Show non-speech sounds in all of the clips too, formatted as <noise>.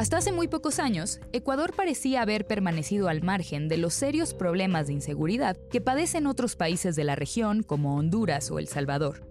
Hasta hace muy pocos años, Ecuador parecía haber permanecido al margen de los serios problemas de inseguridad que padecen otros países de la región como Honduras o El Salvador.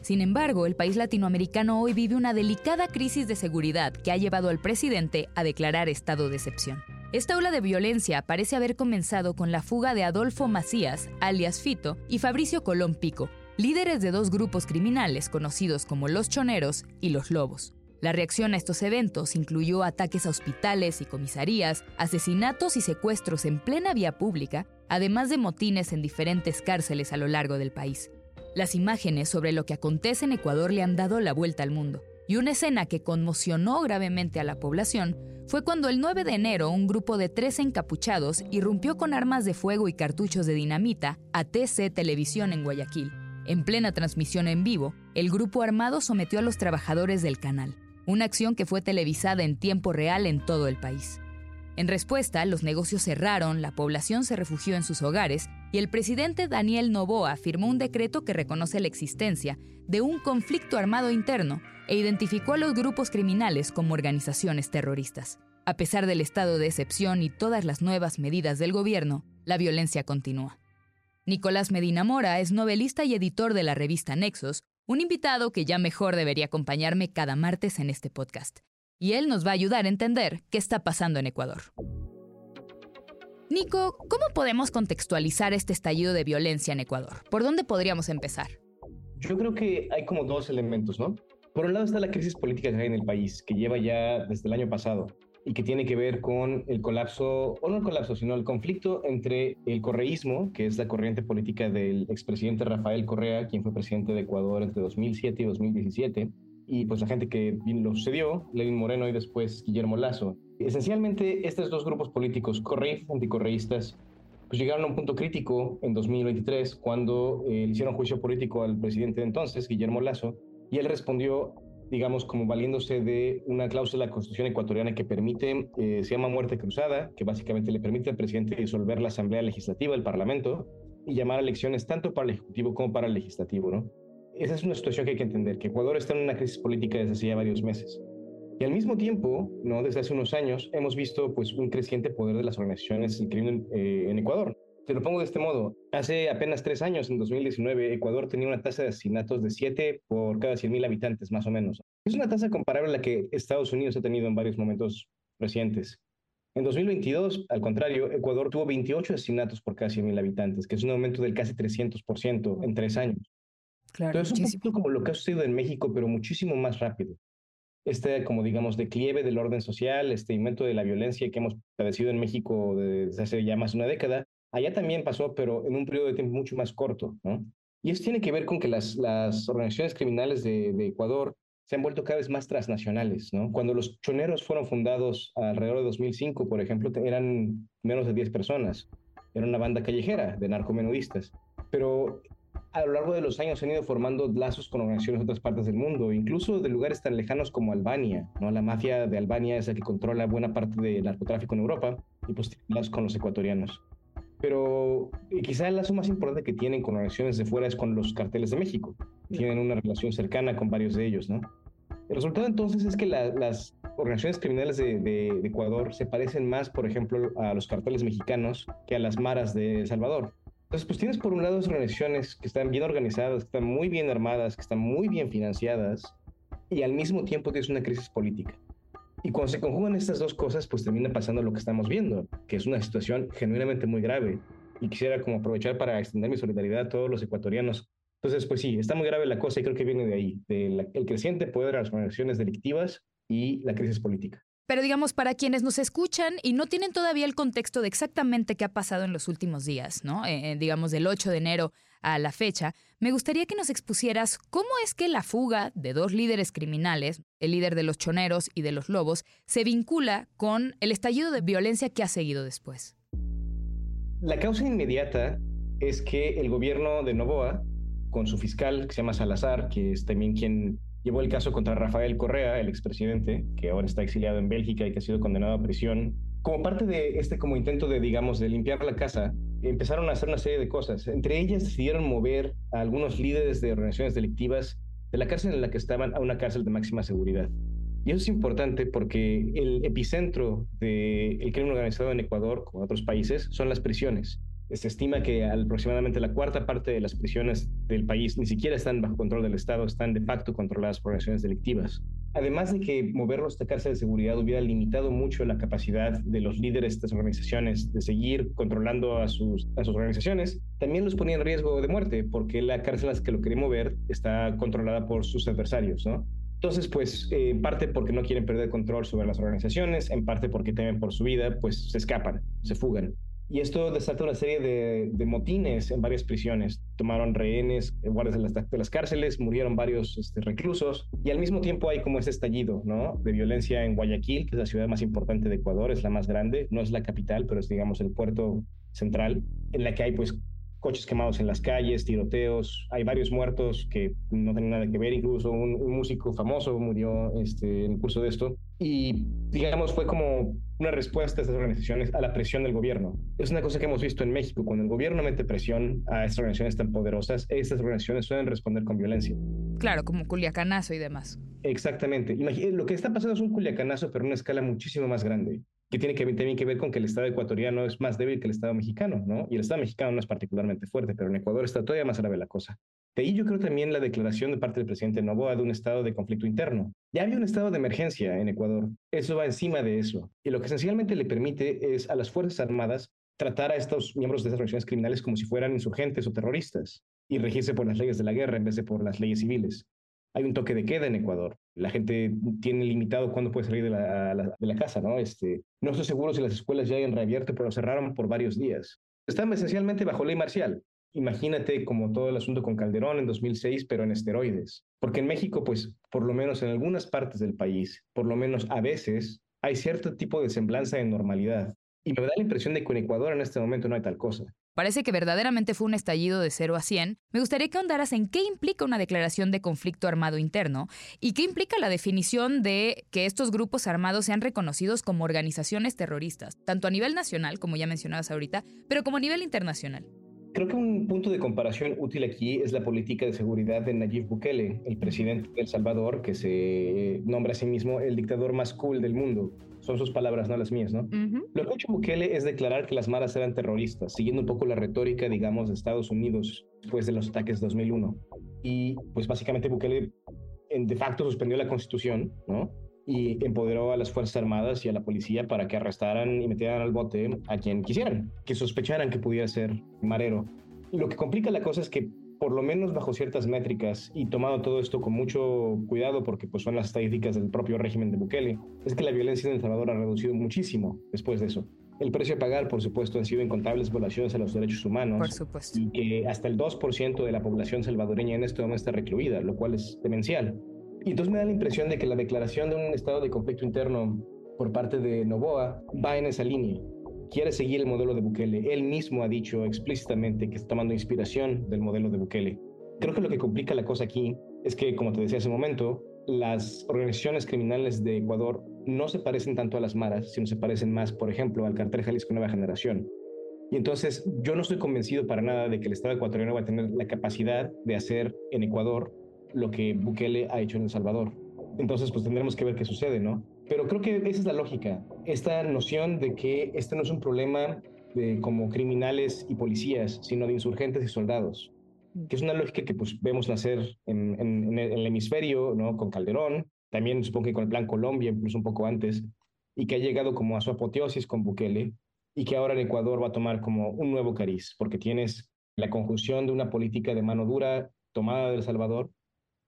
Sin embargo, el país latinoamericano hoy vive una delicada crisis de seguridad que ha llevado al presidente a declarar estado de excepción. Esta ola de violencia parece haber comenzado con la fuga de Adolfo Macías, alias Fito, y Fabricio Colón Pico, líderes de dos grupos criminales conocidos como los Choneros y los Lobos. La reacción a estos eventos incluyó ataques a hospitales y comisarías, asesinatos y secuestros en plena vía pública, además de motines en diferentes cárceles a lo largo del país. Las imágenes sobre lo que acontece en Ecuador le han dado la vuelta al mundo. Y una escena que conmocionó gravemente a la población fue cuando el 9 de enero un grupo de tres encapuchados irrumpió con armas de fuego y cartuchos de dinamita a TC Televisión en Guayaquil. En plena transmisión en vivo, el grupo armado sometió a los trabajadores del canal una acción que fue televisada en tiempo real en todo el país. En respuesta, los negocios cerraron, la población se refugió en sus hogares y el presidente Daniel Novoa firmó un decreto que reconoce la existencia de un conflicto armado interno e identificó a los grupos criminales como organizaciones terroristas. A pesar del estado de excepción y todas las nuevas medidas del gobierno, la violencia continúa. Nicolás Medina Mora es novelista y editor de la revista Nexos, un invitado que ya mejor debería acompañarme cada martes en este podcast. Y él nos va a ayudar a entender qué está pasando en Ecuador. Nico, ¿cómo podemos contextualizar este estallido de violencia en Ecuador? ¿Por dónde podríamos empezar? Yo creo que hay como dos elementos, ¿no? Por un lado está la crisis política que hay en el país, que lleva ya desde el año pasado y que tiene que ver con el colapso, o no el colapso, sino el conflicto entre el correísmo, que es la corriente política del expresidente Rafael Correa, quien fue presidente de Ecuador entre 2007 y 2017, y pues la gente que lo sucedió, Lenin Moreno y después Guillermo Lazo. Esencialmente, estos dos grupos políticos, correístas y anticorreístas, pues llegaron a un punto crítico en 2023 cuando eh, le hicieron juicio político al presidente de entonces, Guillermo Lazo, y él respondió digamos, como valiéndose de una cláusula de la Constitución ecuatoriana que permite, eh, se llama muerte cruzada, que básicamente le permite al presidente disolver la Asamblea Legislativa, el Parlamento, y llamar a elecciones tanto para el Ejecutivo como para el Legislativo, ¿no? Esa es una situación que hay que entender, que Ecuador está en una crisis política desde hace ya varios meses. Y al mismo tiempo, ¿no? desde hace unos años, hemos visto pues, un creciente poder de las organizaciones del crimen eh, en Ecuador. Te lo pongo de este modo. Hace apenas tres años, en 2019, Ecuador tenía una tasa de asesinatos de 7 por cada 100.000 habitantes, más o menos. Es una tasa comparable a la que Estados Unidos ha tenido en varios momentos recientes. En 2022, al contrario, Ecuador tuvo 28 asesinatos por cada 100.000 habitantes, que es un aumento del casi 300% en tres años. Claro, Entonces, es un poquito como lo que ha sucedido en México, pero muchísimo más rápido. Este, como digamos, declive del orden social, este aumento de la violencia que hemos padecido en México desde hace ya más de una década, Allá también pasó, pero en un periodo de tiempo mucho más corto, ¿no? Y eso tiene que ver con que las, organizaciones criminales de, Ecuador se han vuelto cada vez más transnacionales, ¿no? Cuando los choneros fueron fundados alrededor de 2005, por ejemplo, eran menos de 10 personas. Era una banda callejera de narcomenudistas. Pero a lo largo de los años han ido formando lazos con organizaciones de otras partes del mundo, incluso de lugares tan lejanos como Albania. ¿no? La mafia de Albania es la que controla buena parte del narcotráfico en Europa y pues con los ecuatorianos pero eh, quizá el lazo más importante que tienen con organizaciones de fuera es con los carteles de México. Tienen una relación cercana con varios de ellos, ¿no? El resultado entonces es que las organizaciones criminales de, Ecuador se parecen más, por ejemplo, a los carteles mexicanos que a las maras de El Salvador. Entonces, pues tienes por un lado organizaciones que están bien organizadas, que están muy bien armadas, que están muy bien financiadas, y al mismo tiempo tienes una crisis política. Y cuando se conjugan estas dos cosas, pues termina pasando lo que estamos viendo, que es una situación genuinamente muy grave. Y quisiera como aprovechar para extender mi solidaridad a todos los ecuatorianos. Entonces, pues sí, está muy grave la cosa y creo que viene de ahí, del creciente poder de las organizaciones delictivas y la crisis política. Pero digamos, para quienes nos escuchan y no tienen todavía el contexto de exactamente qué ha pasado en los últimos días, ¿no? Eh, eh, digamos, del 8 de enero a la fecha, me gustaría que nos expusieras cómo es que la fuga de dos líderes criminales, el líder de los choneros y de los lobos, se vincula con el estallido de violencia que ha seguido después. La causa inmediata es que el gobierno de Novoa, con su fiscal que se llama Salazar, que es también quien llevó el caso contra Rafael Correa, el expresidente, que ahora está exiliado en Bélgica y que ha sido condenado a prisión, como parte de este como intento de, digamos, de limpiar la casa, empezaron a hacer una serie de cosas. Entre ellas decidieron mover a algunos líderes de organizaciones delictivas de la cárcel en la que estaban a una cárcel de máxima seguridad. Y eso es importante porque el epicentro del crimen organizado en Ecuador, como en otros países, son las prisiones. Se estima que aproximadamente la cuarta parte de las prisiones del país ni siquiera están bajo control del Estado, están de facto controladas por organizaciones delictivas. Además de que moverlos a cárcel de seguridad hubiera limitado mucho la capacidad de los líderes de estas organizaciones de seguir controlando a sus, a sus organizaciones, también los ponía en riesgo de muerte porque la cárcel a la que lo quería mover está controlada por sus adversarios, ¿no? Entonces, pues, eh, en parte porque no quieren perder control sobre las organizaciones, en parte porque temen por su vida, pues se escapan, se fugan. Y esto desata una serie de, motines en varias prisiones. Tomaron rehenes, eh, guardias de las, cárceles, murieron varios este, reclusos. Y al mismo tiempo hay como ese estallido de violencia en Guayaquil, que es la ciudad más importante de Ecuador, es la más grande. No es la capital, pero es, digamos, el puerto central, en la que hay pues coches quemados en las calles, tiroteos, hay varios muertos que no tienen nada que ver, incluso un, músico famoso murió este, en el curso de esto. Y digamos, fue como una respuesta de estas organizaciones a la presión del gobierno. Es una cosa que hemos visto en México, cuando el gobierno mete presión a estas organizaciones tan poderosas, estas organizaciones suelen responder con violencia. Claro, como culiacanazo y demás. Exactamente. lo que está pasando es un culiacanazo, pero a una escala muchísimo más grande que tiene que, también que ver con que el Estado ecuatoriano es más débil que el Estado mexicano, ¿no? Y el Estado mexicano no es particularmente fuerte, pero en Ecuador está todavía más grave la cosa. De ahí yo creo también la declaración de parte del presidente Novoa de un estado de conflicto interno. Ya había un estado de emergencia en Ecuador. Eso va encima de eso. Y lo que esencialmente le permite es a las Fuerzas Armadas tratar a estos miembros de estas organizaciones criminales como si fueran insurgentes o terroristas y regirse por las leyes de la guerra en vez de por las leyes civiles hay un toque de queda en Ecuador. La gente tiene limitado cuándo puede salir de la, de la casa, ¿no? Este, no estoy seguro si las escuelas ya hayan reabierto, pero cerraron por varios días. Están esencialmente bajo ley marcial. Imagínate como todo el asunto con Calderón en 2006, pero en esteroides. Porque en México, pues, por lo menos en algunas partes del país, por lo menos a veces, hay cierto tipo de semblanza de normalidad. Y me da la impresión de que en Ecuador en este momento no hay tal cosa. Parece que verdaderamente fue un estallido de 0 a 100. Me gustaría que ahondaras en qué implica una declaración de conflicto armado interno y qué implica la definición de que estos grupos armados sean reconocidos como organizaciones terroristas, tanto a nivel nacional, como ya mencionabas ahorita, pero como a nivel internacional. Creo que un punto de comparación útil aquí es la política de seguridad de Nayib Bukele, el presidente de El Salvador, que se nombra a sí mismo el dictador más cool del mundo son sus palabras, no las mías, ¿no? Lo que ha hecho Bukele es declarar que las maras eran terroristas, siguiendo un poco la retórica, digamos, de Estados Unidos después de los ataques de 2001. Y pues básicamente Bukele en, de facto suspendió la constitución, ¿no? Y empoderó a las Fuerzas Armadas y a la policía para que arrestaran y metieran al bote a quien quisieran, que sospecharan que pudiera ser marero. Lo que complica la cosa es que por lo menos bajo ciertas métricas y tomado todo esto con mucho cuidado porque pues son las estadísticas del propio régimen de Bukele, es que la violencia en El Salvador ha reducido muchísimo después de eso. El precio a pagar, por supuesto, han sido incontables violaciones a los derechos humanos. Por supuesto. Y que hasta el 2% de la población salvadoreña en este momento está recluida, lo cual es demencial. Y entonces me da la impresión de que la declaración de un estado de conflicto interno por parte de Novoa va en esa línea quiere seguir el modelo de Bukele. Él mismo ha dicho explícitamente que está tomando inspiración del modelo de Bukele. Creo que lo que complica la cosa aquí es que, como te decía hace un momento, las organizaciones criminales de Ecuador no se parecen tanto a las maras, sino se parecen más, por ejemplo, al cartel Jalisco Nueva Generación. Y entonces yo no estoy convencido para nada de que el Estado ecuatoriano va a tener la capacidad de hacer en Ecuador lo que Bukele ha hecho en El Salvador. Entonces, pues tendremos que ver qué sucede, ¿no? Pero creo que esa es la lógica, esta noción de que este no es un problema de como criminales y policías, sino de insurgentes y soldados, que es una lógica que pues vemos nacer en, el hemisferio, ¿no? Con Calderón, también supongo que con el Plan Colombia, incluso un poco antes, y que ha llegado como a su apoteosis con Bukele, y que ahora en Ecuador va a tomar como un nuevo cariz, porque tienes la conjunción de una política de mano dura tomada de El Salvador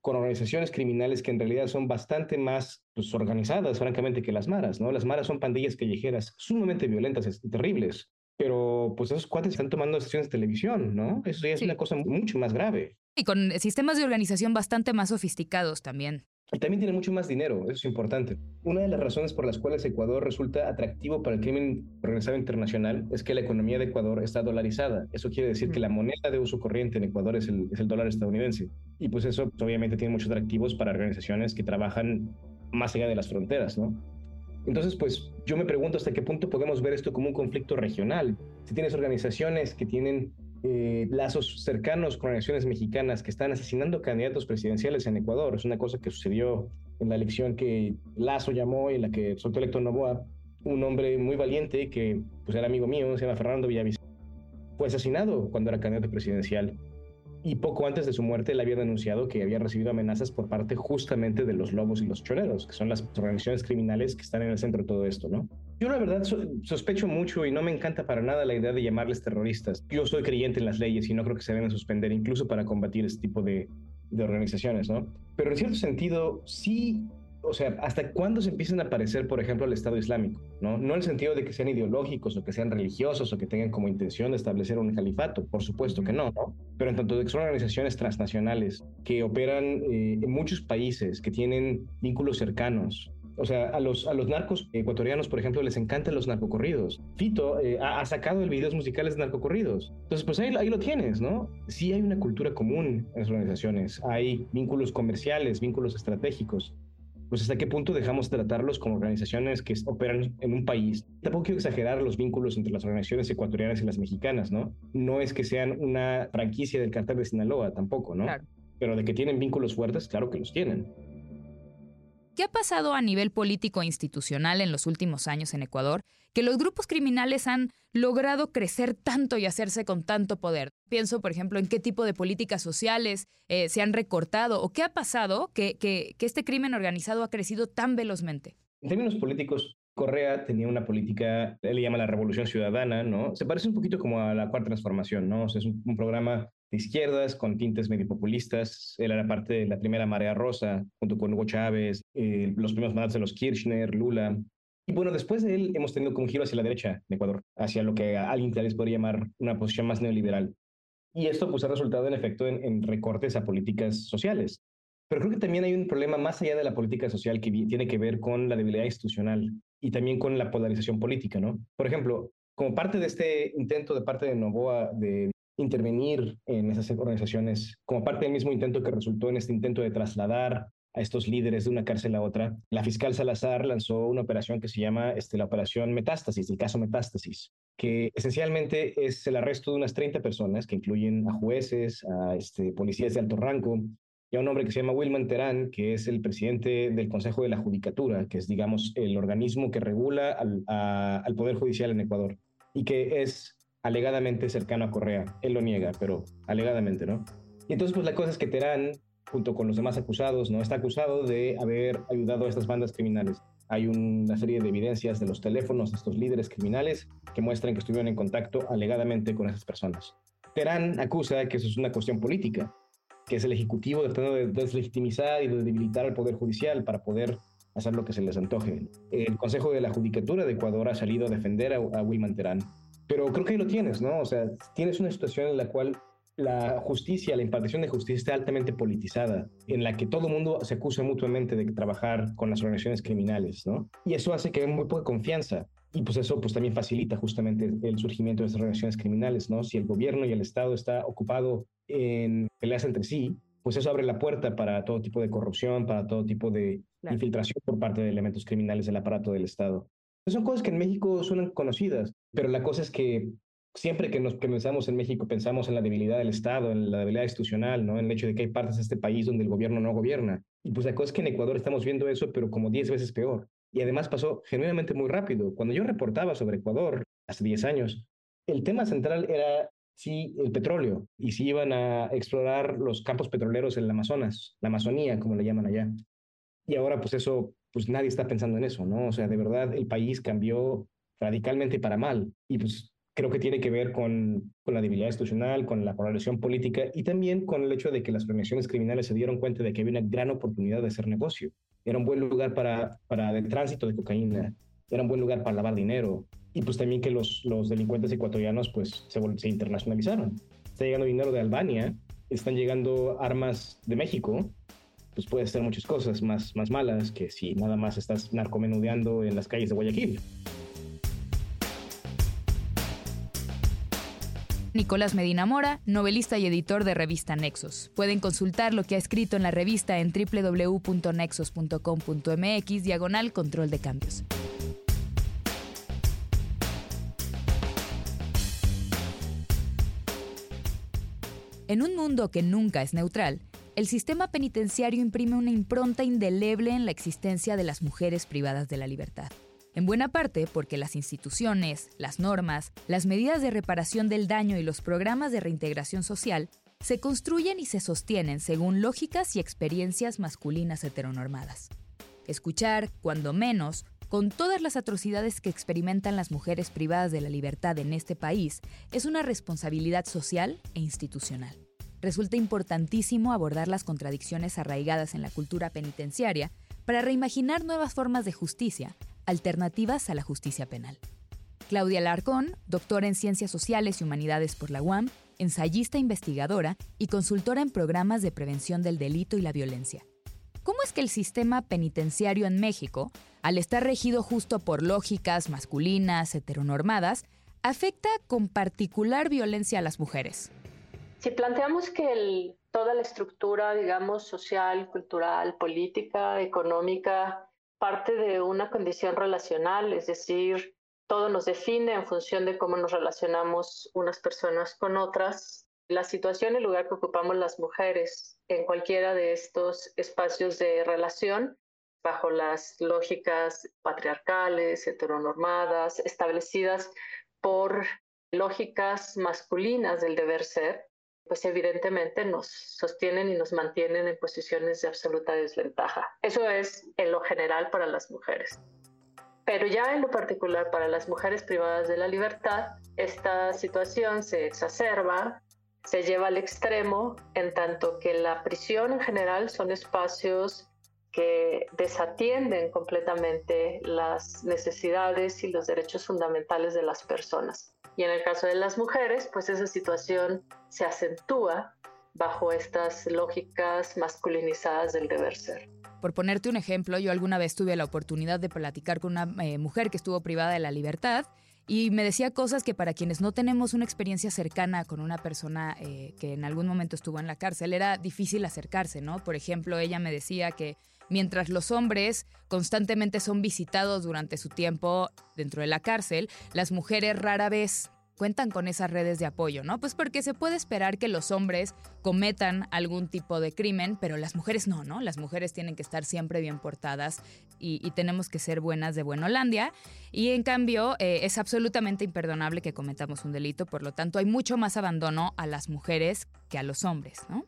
con organizaciones criminales que en realidad son bastante más pues, organizadas, francamente, que las maras, ¿no? Las maras son pandillas callejeras sumamente violentas y terribles, pero pues esos cuates están tomando sesiones de televisión, ¿no? Eso ya es una cosa mucho más grave. Y con sistemas de organización bastante más sofisticados también. Y también tiene mucho más dinero, eso es importante. Una de las razones por las cuales Ecuador resulta atractivo para el crimen organizado internacional es que la economía de Ecuador está dolarizada. Eso quiere decir que la moneda de uso corriente en Ecuador es el, es el dólar estadounidense. Y pues eso pues, obviamente tiene muchos atractivos para organizaciones que trabajan más allá de las fronteras, ¿no? Entonces, pues yo me pregunto hasta qué punto podemos ver esto como un conflicto regional. Si tienes organizaciones que tienen eh, lazos cercanos con organizaciones mexicanas que están asesinando candidatos presidenciales en Ecuador. Es una cosa que sucedió en la elección que Lazo llamó y en la que soltó electo Novoa, un hombre muy valiente que pues, era amigo mío, se llama Fernando Villavicente, fue asesinado cuando era candidato presidencial y poco antes de su muerte él había denunciado que había recibido amenazas por parte justamente de los lobos y los choreros, que son las organizaciones criminales que están en el centro de todo esto, ¿no? Yo la verdad sospecho mucho y no me encanta para nada la idea de llamarles terroristas. Yo soy creyente en las leyes y no creo que se deben suspender incluso para combatir este tipo de, de organizaciones, ¿no? Pero en cierto sentido sí o sea, ¿hasta cuándo se empiezan a aparecer, por ejemplo, el Estado Islámico? ¿no? no en el sentido de que sean ideológicos o que sean religiosos o que tengan como intención de establecer un califato, por supuesto que no, ¿no? Pero en tanto de que son organizaciones transnacionales que operan eh, en muchos países, que tienen vínculos cercanos, o sea, a los, a los narcos ecuatorianos, por ejemplo, les encantan los narcocorridos. Fito eh, ha, sacado el videos musicales de narcocorridos. Entonces, pues ahí, ahí lo tienes, ¿no? Sí hay una cultura común en las organizaciones. Hay vínculos comerciales, vínculos estratégicos pues hasta qué punto dejamos tratarlos como organizaciones que operan en un país. Tampoco quiero exagerar los vínculos entre las organizaciones ecuatorianas y las mexicanas, ¿no? No es que sean una franquicia del cartel de Sinaloa, tampoco, ¿no? Pero de que tienen vínculos fuertes, claro que los tienen. ¿Qué ha pasado a nivel político e institucional en los últimos años en Ecuador que los grupos criminales han logrado crecer tanto y hacerse con tanto poder? Pienso, por ejemplo, en qué tipo de políticas sociales eh, se han recortado o qué ha pasado que, este crimen organizado ha crecido tan velozmente. En términos políticos, Correa tenía una política, él le llama la revolución ciudadana, ¿no? Se parece un poquito como a la cuarta transformación, ¿no? O sea, es un, programa de izquierdas con tintes medio populistas. Él era parte de la primera marea rosa, junto con Hugo Chávez, eh, los primeros mandatos de los Kirchner, Lula. Y bueno, después de él hemos tenido un giro hacia la derecha en Ecuador, hacia lo que alguien tal vez podría llamar una posición más neoliberal. Y esto pues ha resultado en efecto en recortes a políticas sociales. Pero creo que también hay un problema más allá de la política social que tiene que ver con la debilidad institucional y también con la polarización política, ¿no? Por ejemplo, como parte de este intento de parte de Novoa de intervenir en esas organizaciones, como parte del mismo intento que resultó en este intento de trasladar a estos líderes de una cárcel a otra, la fiscal Salazar lanzó una operación que se llama este, la operación Metástasis, el caso Metástasis, que esencialmente es el arresto de unas 30 personas, que incluyen a jueces, a este, policías de alto rango, y a un hombre que se llama Wilman Terán, que es el presidente del Consejo de la Judicatura, que es, digamos, el organismo que regula al, al Poder Judicial en Ecuador y que es alegadamente cercano a Correa. Él lo niega, pero alegadamente, ¿no? Y entonces, pues la cosa es que Terán, junto con los demás acusados, ¿no? Está acusado de haber ayudado a estas bandas criminales. Hay una serie de evidencias de los teléfonos de estos líderes criminales que muestran que estuvieron en contacto alegadamente con esas personas. Terán acusa que eso es una cuestión política, que es el Ejecutivo tratando de deslegitimizar y de debilitar al Poder Judicial para poder hacer lo que se les antoje. El Consejo de la Judicatura de Ecuador ha salido a defender a, a Wilman Terán, pero creo que ahí lo tienes, ¿no? O sea, tienes una situación en la cual la justicia, la impartición de justicia está altamente politizada, en la que todo el mundo se acusa mutuamente de trabajar con las organizaciones criminales, ¿no? Y eso hace que haya muy poca confianza. Y pues eso pues también facilita justamente el surgimiento de estas organizaciones criminales, ¿no? Si el gobierno y el Estado está ocupado en peleas entre sí, pues eso abre la puerta para todo tipo de corrupción, para todo tipo de infiltración por parte de elementos criminales del aparato del Estado. Son cosas que en México suenan conocidas, pero la cosa es que siempre que nos pensamos en México pensamos en la debilidad del Estado, en la debilidad institucional, ¿no? en el hecho de que hay partes de este país donde el gobierno no gobierna. Y pues la cosa es que en Ecuador estamos viendo eso, pero como 10 veces peor. Y además pasó genuinamente muy rápido. Cuando yo reportaba sobre Ecuador hace 10 años, el tema central era si el petróleo y si iban a explorar los campos petroleros en el Amazonas, la Amazonía, como le llaman allá. Y ahora pues eso, pues nadie está pensando en eso, ¿no? O sea, de verdad el país cambió radicalmente para mal. Y pues creo que tiene que ver con, con la debilidad institucional, con la polarización política y también con el hecho de que las organizaciones criminales se dieron cuenta de que había una gran oportunidad de hacer negocio. Era un buen lugar para, para el tránsito de cocaína, era un buen lugar para lavar dinero y pues también que los, los delincuentes ecuatorianos pues se, se internacionalizaron. Está llegando dinero de Albania, están llegando armas de México, pues puedes hacer muchas cosas más, más malas que si nada más estás narcomenudeando en las calles de Guayaquil. Nicolás Medina Mora, novelista y editor de revista Nexos. Pueden consultar lo que ha escrito en la revista en www.nexos.com.mx diagonal control de cambios. En un mundo que nunca es neutral, el sistema penitenciario imprime una impronta indeleble en la existencia de las mujeres privadas de la libertad. En buena parte porque las instituciones, las normas, las medidas de reparación del daño y los programas de reintegración social se construyen y se sostienen según lógicas y experiencias masculinas heteronormadas. Escuchar, cuando menos, con todas las atrocidades que experimentan las mujeres privadas de la libertad en este país, es una responsabilidad social e institucional. Resulta importantísimo abordar las contradicciones arraigadas en la cultura penitenciaria para reimaginar nuevas formas de justicia Alternativas a la Justicia Penal. Claudia Larcón, doctora en Ciencias Sociales y Humanidades por la UAM, ensayista investigadora y consultora en programas de prevención del delito y la violencia. ¿Cómo es que el sistema penitenciario en México, al estar regido justo por lógicas masculinas, heteronormadas, afecta con particular violencia a las mujeres? Si planteamos que toda la estructura, digamos, social, cultural, política, económica parte de una condición relacional, es decir, todo nos define en función de cómo nos relacionamos unas personas con otras. La situación el lugar que ocupamos las mujeres en cualquiera de estos espacios de relación, bajo las lógicas patriarcales, heteronormadas, establecidas por lógicas masculinas del deber ser, pues evidentemente nos sostienen y nos mantienen en posiciones de absoluta desventaja. Eso es en lo general para las mujeres. Pero ya en lo particular para las mujeres privadas de la libertad, esta situación se exacerba, se lleva al extremo, en tanto que la prisión en general son espacios que desatienden completamente las necesidades y los derechos fundamentales de las personas. Y en el caso de las mujeres, pues esa situación se acentúa bajo estas lógicas masculinizadas del deber ser. Por ponerte un ejemplo, yo alguna vez tuve la oportunidad de platicar con una eh, mujer que estuvo privada de la libertad y me decía cosas que para quienes no tenemos una experiencia cercana con una persona eh, que en algún momento estuvo en la cárcel, era difícil acercarse, ¿no? Por ejemplo, ella me decía que mientras los hombres constantemente son visitados durante su tiempo dentro de la cárcel, las mujeres rara vez cuentan con esas redes de apoyo, ¿no? Pues porque se puede esperar que los hombres cometan algún tipo de crimen, pero las mujeres no, ¿no? Las mujeres tienen que estar siempre bien portadas y, tenemos que ser buenas de Buenolandia. Y en cambio, eh, es absolutamente imperdonable que cometamos un delito, por lo tanto, hay mucho más abandono a las mujeres que a los hombres, ¿no?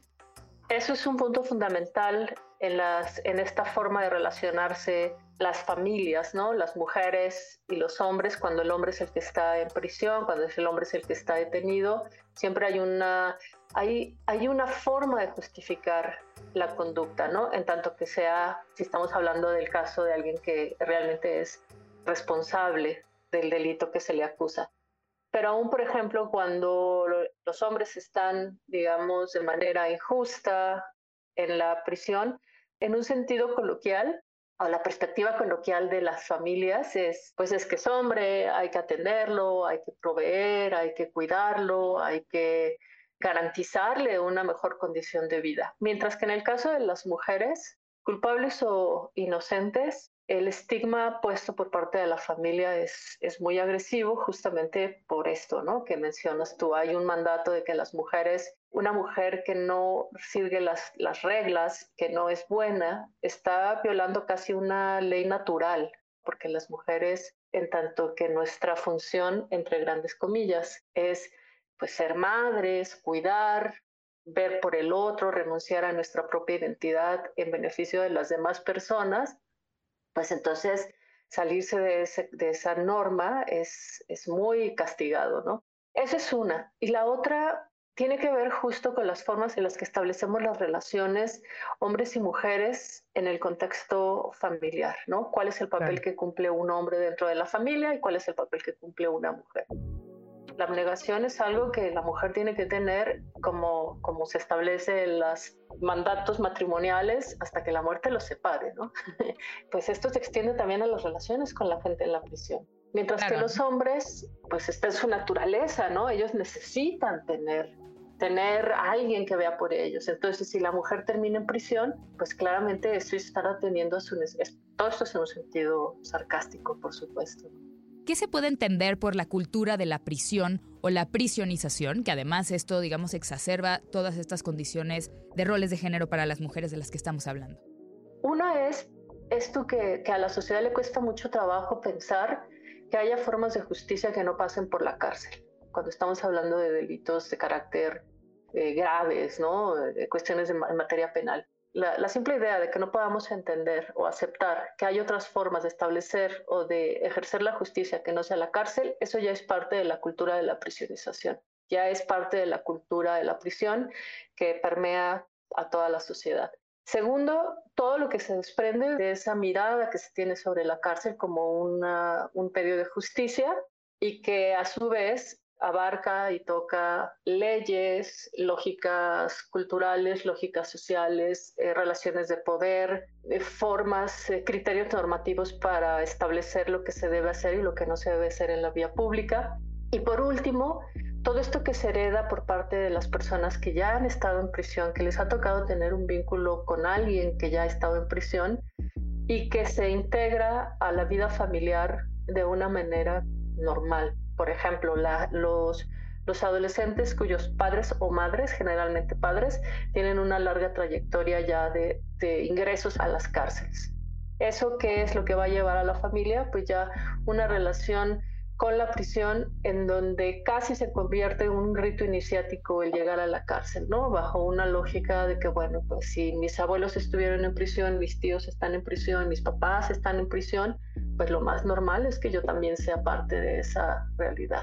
Eso es un punto fundamental en, esta forma de relacionarse las familias, ¿no? Las mujeres y los hombres, cuando el hombre es el que está en prisión, cuando el hombre es el que está detenido, siempre hay una, hay, hay una forma de justificar la conducta, ¿no? En tanto que sea, si estamos hablando del caso de alguien que realmente es responsable del delito que se le acusa. Pero aún, por ejemplo, cuando los hombres están, digamos, de manera injusta en la prisión, en un sentido coloquial, o la perspectiva coloquial de las familias es, pues es que es hombre, hay que atenderlo, hay que proveer, hay que cuidarlo, hay que garantizarle una mejor condición de vida. Mientras que en el caso de las mujeres, culpables o inocentes, el estigma puesto por parte de la familia es, es muy agresivo justamente por esto, ¿no? Que mencionas tú. Hay un mandato de que las mujeres, una mujer que no sigue las, las reglas, que no es buena, está violando casi una ley natural, porque las mujeres, en tanto que nuestra función, entre grandes comillas, es pues ser madres, cuidar, ver por el otro, renunciar a nuestra propia identidad en beneficio de las demás personas, pues entonces salirse de, esa norma es, es muy castigado, ¿no? Esa es una. Y la otra tiene que ver justo con las formas en las que establecemos las relaciones hombres y mujeres en el contexto familiar, ¿no? ¿Cuál es el papel que cumple un hombre dentro de la familia y cuál es el papel que cumple una mujer? La abnegación es algo que la mujer tiene que tener como, como se establece en los mandatos matrimoniales hasta que la muerte los separe, ¿no? <laughs> pues esto se extiende también a las relaciones con la gente en la prisión. Mientras que los hombres, pues está en su naturaleza, ¿no? Ellos necesitan tener tener a alguien que vea por ellos. Entonces, si la mujer termina en prisión, pues claramente eso estará atendiendo a su todo esto es en un sentido sarcástico, por supuesto. ¿Qué se puede entender por la cultura de la prisión o la prisionización? Que además esto, digamos, exacerba todas estas condiciones de roles de género para las mujeres de las que estamos hablando. Una es esto que, a la sociedad le cuesta mucho trabajo pensar que haya formas de justicia que no pasen por la cárcel. Cuando estamos hablando de delitos de carácter eh, graves, ¿no? cuestiones de, en materia penal. La, simple idea de que no podamos entender o aceptar que hay otras formas de establecer o de ejercer la justicia que no sea la cárcel, eso ya es parte de la cultura de la prisionización, ya es parte de la cultura de la prisión que permea a toda la sociedad. Segundo, todo lo que se desprende de esa mirada que se tiene sobre la cárcel como un periodo de justicia y que a su vez abarca y toca leyes, lógicas culturales, lógicas sociales, eh, relaciones de poder, eh, formas, eh, criterios normativos para establecer lo que se debe hacer y lo que no se debe hacer en la vía pública. Y por último, todo esto que se hereda por parte de las personas que ya han estado en prisión, que les ha tocado tener un vínculo con alguien que ya ha estado en prisión y que se integra a la vida familiar de una manera normal por ejemplo, los, adolescentes cuyos padres o madres, generalmente padres, tienen una larga trayectoria ya de, de ingresos a las cárceles. ¿Eso qué es lo que va a llevar a la familia? Pues ya una relación con la prisión en donde casi se convierte en un rito iniciático el llegar a la cárcel, ¿no? Bajo una lógica de que, bueno, pues si mis abuelos estuvieron en prisión, mis tíos están en prisión, mis papás están en prisión, pues lo más normal es que yo también sea parte de esa realidad.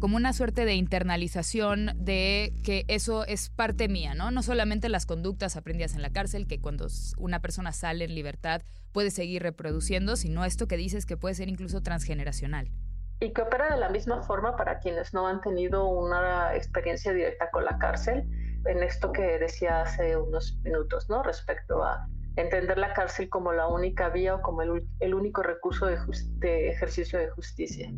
Como una suerte de internalización de que eso es parte mía, ¿no? No solamente las conductas aprendidas en la cárcel, que cuando una persona sale en libertad puede seguir reproduciendo, sino esto que dices que puede ser incluso transgeneracional. Y que opera de la misma forma para quienes no han tenido una experiencia directa con la cárcel, en esto que decía hace unos minutos, ¿no? Respecto a entender la cárcel como la única vía o como el, único recurso de, ejercicio de justicia.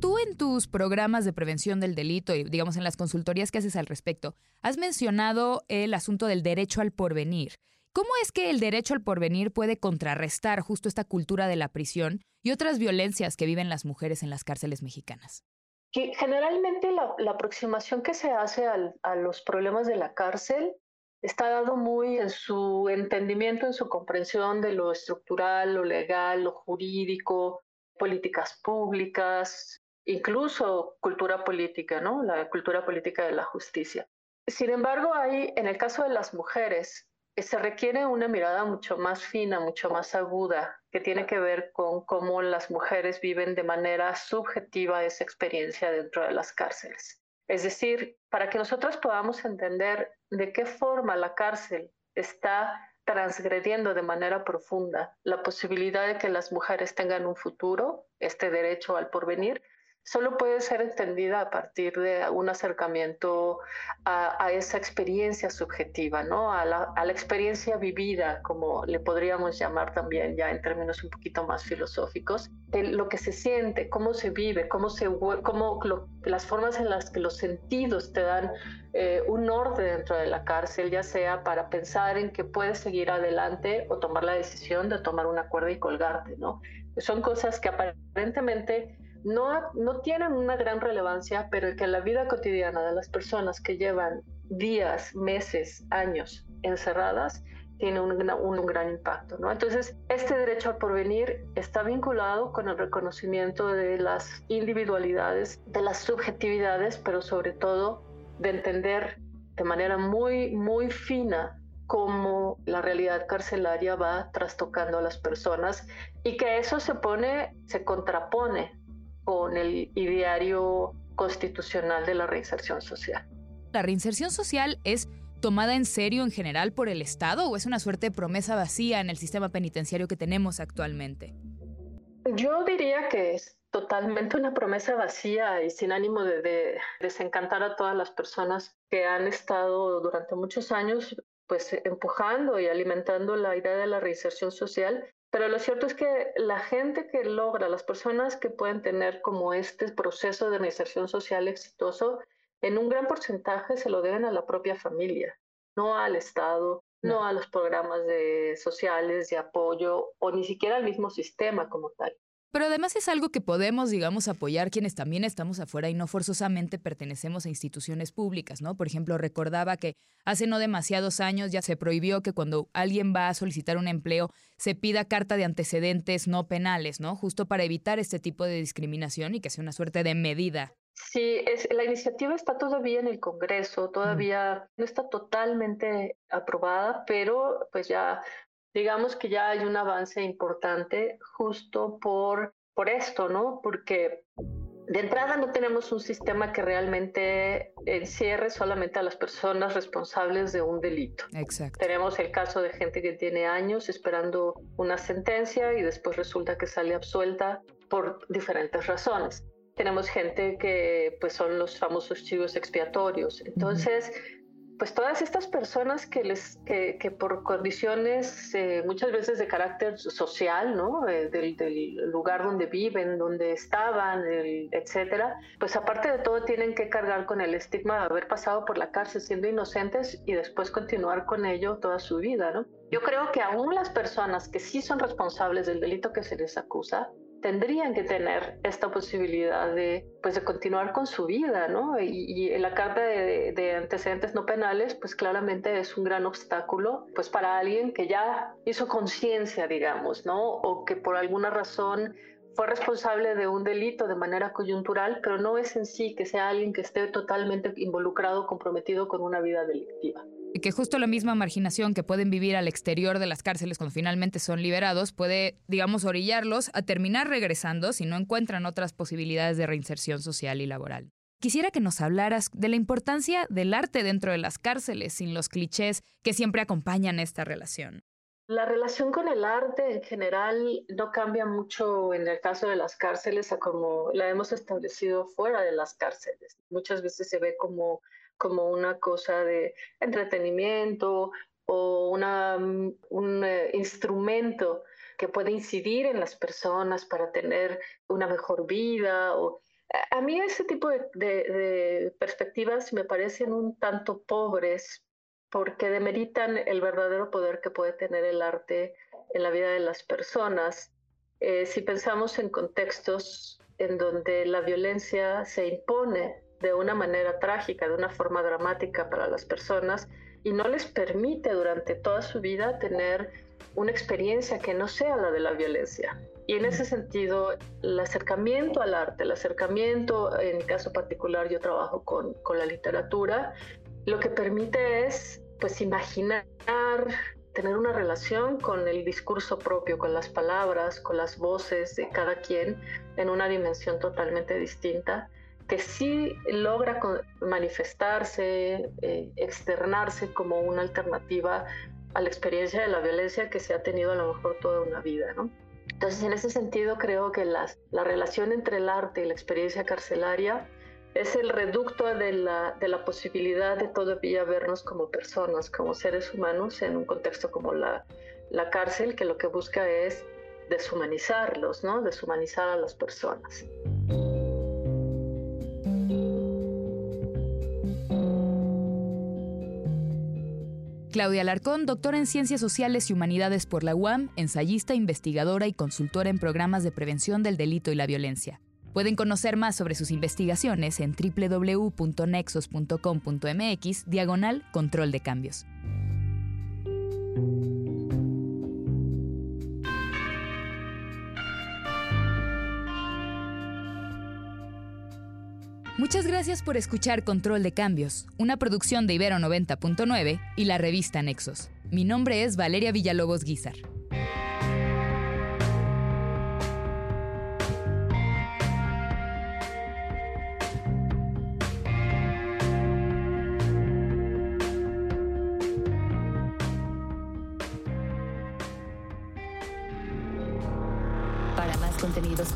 Tú en tus programas de prevención del delito y digamos en las consultorías que haces al respecto, has mencionado el asunto del derecho al porvenir. ¿Cómo es que el derecho al porvenir puede contrarrestar justo esta cultura de la prisión y otras violencias que viven las mujeres en las cárceles mexicanas? generalmente la, aproximación que se hace a los problemas de la cárcel está dado muy en su entendimiento, en su comprensión de lo estructural, lo legal, lo jurídico, políticas públicas, incluso cultura política, ¿no? La cultura política de la justicia. Sin embargo, hay, en el caso de las mujeres, se requiere una mirada mucho más fina, mucho más aguda, que tiene que ver con cómo las mujeres viven de manera subjetiva esa experiencia dentro de las cárceles. Es decir, para que nosotros podamos entender de qué forma la cárcel está transgrediendo de manera profunda la posibilidad de que las mujeres tengan un futuro, este derecho al porvenir, solo puede ser entendida a partir de un acercamiento a, esa experiencia subjetiva, ¿no? A la, experiencia vivida, como le podríamos llamar también ya en términos un poquito más filosóficos, de lo que se siente, cómo se vive, cómo se, cómo las formas en las que los sentidos te dan eh, un orden dentro de la cárcel, ya sea para pensar en que puedes seguir adelante o tomar la decisión de tomar una cuerda y colgarte, ¿no? Son cosas que aparentemente no, tienen una gran relevancia, pero que la vida cotidiana de las personas que llevan días, meses, años encerradas, tiene un, un, gran impacto. ¿no? Entonces, este derecho al porvenir está vinculado con el reconocimiento de las individualidades, de las subjetividades, pero sobre todo de entender de manera muy, muy fina cómo la realidad carcelaria va trastocando a las personas y que eso se pone, se contrapone con el ideario constitucional de la reinserción social. ¿La reinserción social es tomada en serio en general por el Estado o es una suerte de promesa vacía en el sistema penitenciario que tenemos actualmente? Yo diría que totalmente una promesa vacía y sin ánimo de, desencantar a todas las personas que han estado durante muchos años pues empujando y alimentando la idea de la reinserción social. Pero lo cierto es que la gente que logra, las personas que pueden tener como este proceso de reinserción social exitoso, en un gran porcentaje se lo deben a la propia familia, no al Estado, no a los programas de sociales de apoyo o ni siquiera al mismo sistema como tal. Pero además es algo que podemos, digamos, apoyar quienes también estamos afuera y no forzosamente pertenecemos a instituciones públicas, ¿no? Por ejemplo, recordaba que hace no demasiados años ya se prohibió que cuando alguien va a solicitar un empleo se pida carta de antecedentes no penales, ¿no? Justo para evitar este tipo de discriminación y que sea una suerte de medida. Sí, es, la iniciativa está todavía en el Congreso, todavía no está totalmente aprobada, pero pues ya digamos que ya hay un avance importante justo por, por esto, ¿no? Porque de entrada no tenemos un sistema que realmente encierre solamente a las personas responsables de un delito. Exacto. Tenemos el caso de gente que tiene años esperando una sentencia y después resulta que sale absuelta por diferentes razones. Tenemos gente que pues son los famosos chivos expiatorios. Entonces, pues todas estas personas que les que, por condiciones eh, muchas veces de carácter social no eh, del, lugar donde viven donde estaban etcétera pues aparte de todo tienen que cargar con el estigma de haber pasado por la cárcel siendo inocentes y después continuar con ello toda su vida no yo creo que aún las personas que sí son responsables del delito que se les acusa tendrían que tener esta posibilidad de, pues, de continuar con su vida, ¿no? Y, la carta de, antecedentes no penales, pues claramente es un gran obstáculo, pues para alguien que ya hizo conciencia, digamos, ¿no? O que por alguna razón fue responsable de un delito de manera coyuntural, pero no es en sí que sea alguien que esté totalmente involucrado, comprometido con una vida delictiva. Que justo la misma marginación que pueden vivir al exterior de las cárceles cuando finalmente son liberados puede, digamos, orillarlos a terminar regresando si no encuentran otras posibilidades de reinserción social y laboral. Quisiera que nos hablaras de la importancia del arte dentro de las cárceles, sin los clichés que siempre acompañan esta relación. La relación con el arte en general no cambia mucho en el caso de las cárceles a como la hemos establecido fuera de las cárceles. Muchas veces se ve como como una cosa de entretenimiento o una, mm, un eh, instrumento que puede incidir en las personas para tener una mejor vida. O, a mí ese tipo de, perspectivas me parecen un tanto pobres porque demeritan el verdadero poder que puede tener el arte en la vida de las personas. Eh, si pensamos en contextos en donde la violencia se impone de una manera trágica, de una forma dramática para las personas y no les permite durante toda su vida tener una experiencia que no sea la de la violencia. Y en ese sentido, el acercamiento al arte, el acercamiento, en mi caso particular, yo trabajo con, con la literatura, lo que permite es pues imaginar, tener una relación con el discurso propio, con las palabras, con las voces de cada quien en una dimensión totalmente distinta que sí logra manifestarse, eh, externarse como una alternativa a la experiencia de la violencia que se ha tenido a lo mejor toda una vida, ¿no? Entonces, en ese sentido, creo que la relación entre el arte y la experiencia carcelaria es el reducto de la, de la posibilidad de todavía vernos como personas, como seres humanos en un contexto como la, la cárcel, que lo que busca es deshumanizarlos, ¿no? Deshumanizar a las personas. Claudia Alarcón, doctora en Ciencias Sociales y Humanidades por la UAM, ensayista, investigadora y consultora en programas de prevención del delito y la violencia. Pueden conocer más sobre sus investigaciones en www.nexos.com.mx, diagonal control de cambios. Muchas gracias por escuchar Control de Cambios, una producción de Ibero 90.9 y la revista Nexos. Mi nombre es Valeria Villalobos Guizar.